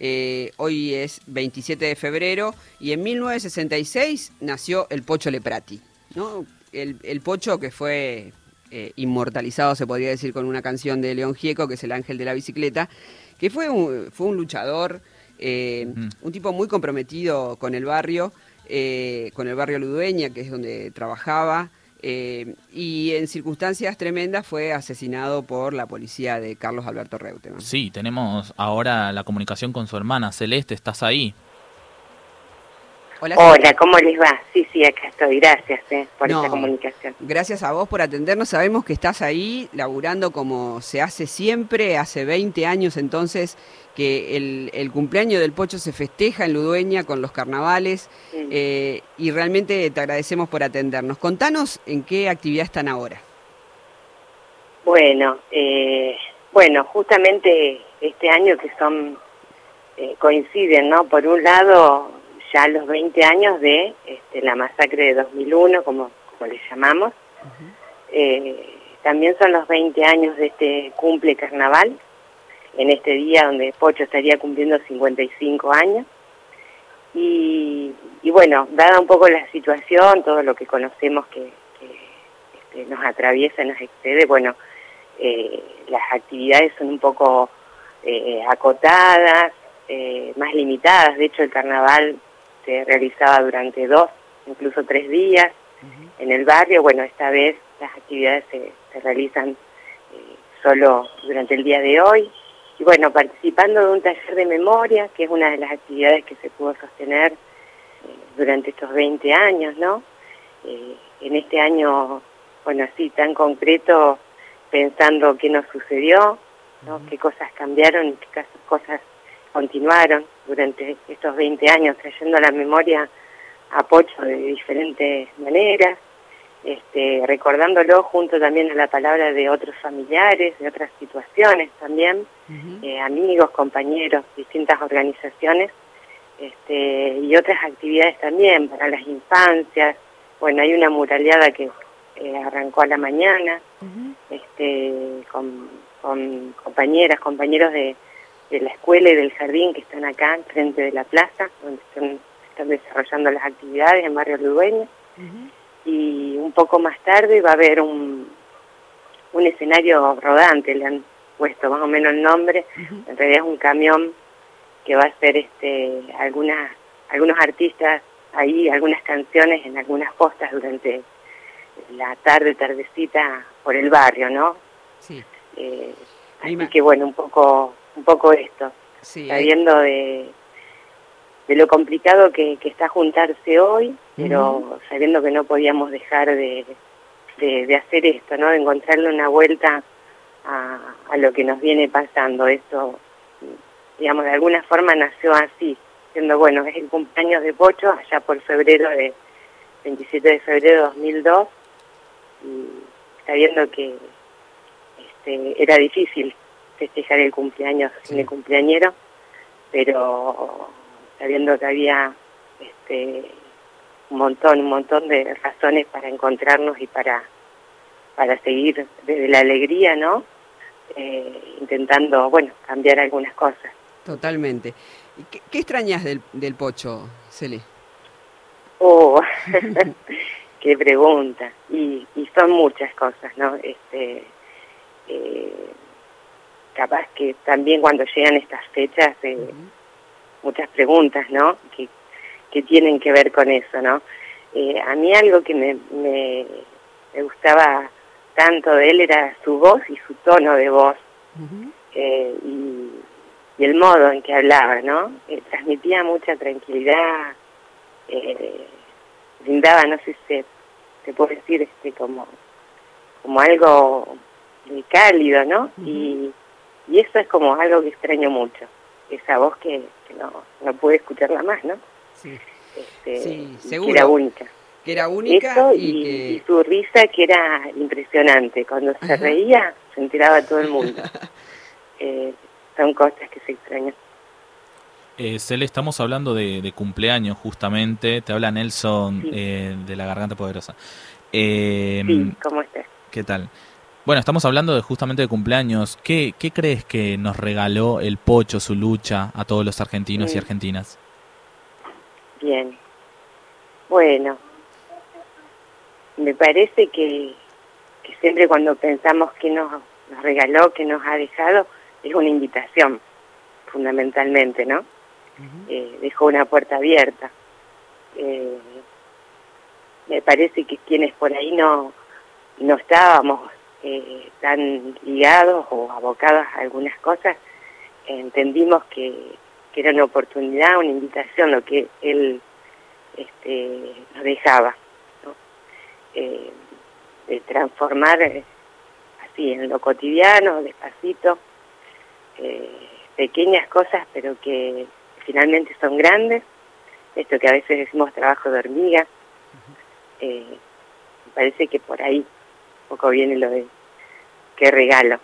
Eh, hoy es 27 de febrero y en 1966 nació el Pocho Leprati. ¿no? El, Pocho que fue eh, inmortalizado, se podría decir, con una canción de León Gieco, que es El Ángel de la Bicicleta, que fue un, fue un luchador, eh, un tipo muy comprometido con el barrio, con el barrio Ludueña, que es donde trabajaba. Eh, y en circunstancias tremendas fue asesinado por la policía de Carlos Alberto Reutemann. Sí, tenemos ahora la comunicación con su hermana Celeste, ¿estás ahí? Hola, ¿cómo les va? Sí, sí, acá estoy. Gracias eh, por esta comunicación. Gracias a vos por atendernos. Sabemos que estás ahí laburando como se hace siempre, hace 20 años entonces que el, cumpleaños del Pocho se festeja en Ludueña con los carnavales eh, y realmente te agradecemos por atendernos. Contanos en qué actividad están ahora. Bueno, eh, bueno, justamente este año que son eh, coinciden, ¿no? Por un lado, ya los 20 años de este, la masacre de 2001, como, como le llamamos. también son los 20 años de este cumple carnaval, en este día donde Pocho estaría cumpliendo 55 años. Y, bueno, dada un poco la situación, todo lo que conocemos que, este, nos atraviesa, nos excede, bueno, eh, las actividades son un poco eh, acotadas, eh, más limitadas. De hecho, el carnaval se realizaba durante dos, incluso tres días en el barrio. Bueno, esta vez las actividades se, se realizan solo durante el día de hoy y bueno, participando de un taller de memoria, que es una de las actividades que se pudo sostener eh, durante estos 20 años, ¿no? Eh, en este año, bueno, así tan concreto, pensando qué nos sucedió, ¿no? qué cosas cambiaron y qué cosas continuaron durante estos 20 años, trayendo a la memoria a Pocho de diferentes maneras, este, recordándolo junto también a la palabra de otros familiares, de otras situaciones también, eh, amigos, compañeros, distintas organizaciones este, y otras actividades también para las infancias. Bueno, hay una muraleada que eh, arrancó a la mañana este, con, compañeras, compañeros de, la escuela y del jardín que están acá, frente de la plaza, donde están, están desarrollando las actividades en Barrio Ludueña y un poco más tarde va a haber un, un escenario rodante, le han puesto más o menos el nombre, en realidad es un camión que va a hacer este algunas algunos artistas ahí, algunas canciones en algunas postas durante la tarde, tardecita por el barrio, ¿no? Sí. Eh, así que bueno, un poco un poco esto, sabiendo de de lo complicado que, está juntarse hoy, pero sabiendo que no podíamos dejar de, de, hacer esto, ¿no? De encontrarle una vuelta a, a, lo que nos viene pasando. Esto, digamos, de alguna forma nació así, siendo, bueno, es el cumpleaños de Pocho, allá por febrero de, 27 de febrero de 2002, y sabiendo que este, era difícil festejar el cumpleaños sin el cumpleañero, pero sabiendo que había este, un montón, un montón de razones para encontrarnos y para, para seguir desde la alegría, ¿no? Eh, intentando, bueno, cambiar algunas cosas. Totalmente. ¿Qué, qué extrañas del, del pocho, Cele? Oh, qué pregunta. Y, y son muchas cosas, ¿no? Este, eh, capaz que también cuando llegan estas fechas... Eh, muchas preguntas, ¿no? Que, que tienen que ver con eso, ¿no? Eh, a mí algo que me, me, gustaba tanto de él era su voz y su tono de voz eh, y, el modo en que hablaba, ¿no? Eh, transmitía mucha tranquilidad, brindaba, no sé si se, puede decir, este como, como algo cálido, ¿no? y, y eso es como algo que extraño mucho esa voz que, no, no pude escucharla más, ¿no? Sí, este, seguro. Que era única. Que era única y, su risa que era impresionante. Cuando se reía, se enteraba todo el mundo. eh, son cosas que se extrañan. Eh, Cele, estamos hablando de, cumpleaños justamente. Te habla Nelson eh, de la Garganta Poderosa. Eh, sí, ¿cómo estás? ¿Qué tal? Bueno, estamos hablando de justamente de cumpleaños. ¿Qué, qué crees que nos regaló el Pocho, su lucha, a todos los argentinos y argentinas? Bien. Bueno, me parece que, que siempre cuando pensamos que nos, nos regaló, que nos ha dejado, es una invitación, fundamentalmente, ¿no? eh, dejó una puerta abierta. Eh, me parece que quienes por ahí no, no estábamos eh, tan ligados o abocados a algunas cosas, entendimos que, que, era una oportunidad, una invitación lo que él este, nos dejaba, ¿no? Eh, de transformar eh, así en lo cotidiano, despacito, eh, pequeñas cosas, pero que finalmente son grandes, esto que a veces decimos trabajo de hormiga, eh, parece que por ahí poco viene lo de qué regalo.